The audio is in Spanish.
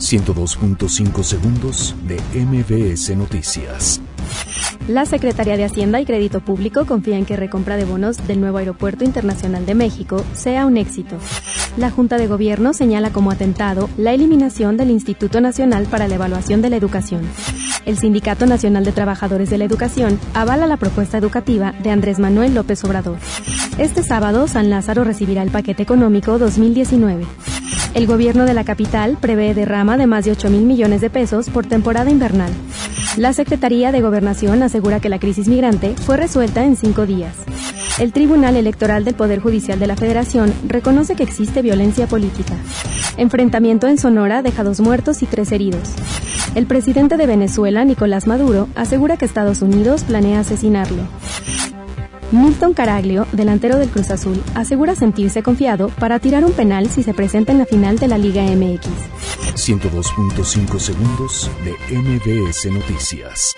102.5 segundos de MBS Noticias. La Secretaría de Hacienda y Crédito Público confía en que recompra de bonos del nuevo Aeropuerto Internacional de México sea un éxito. La Junta de Gobierno señala como atentado la eliminación del Instituto Nacional para la Evaluación de la Educación. El Sindicato Nacional de Trabajadores de la Educación avala la propuesta educativa de Andrés Manuel López Obrador. Este sábado, San Lázaro recibirá el paquete económico 2019. El gobierno de la capital prevé derrama de más de 8 mil millones de pesos por temporada invernal. La Secretaría de Gobernación asegura que la crisis migrante fue resuelta en cinco días. El Tribunal Electoral del Poder Judicial de la Federación reconoce que existe violencia política. Enfrentamiento en Sonora deja dos muertos y tres heridos. El presidente de Venezuela, Nicolás Maduro, asegura que Estados Unidos planea asesinarlo. Milton Caraglio, delantero del Cruz Azul, asegura sentirse confiado para tirar un penal si se presenta en la final de la Liga MX. 102.5 segundos de MBS Noticias.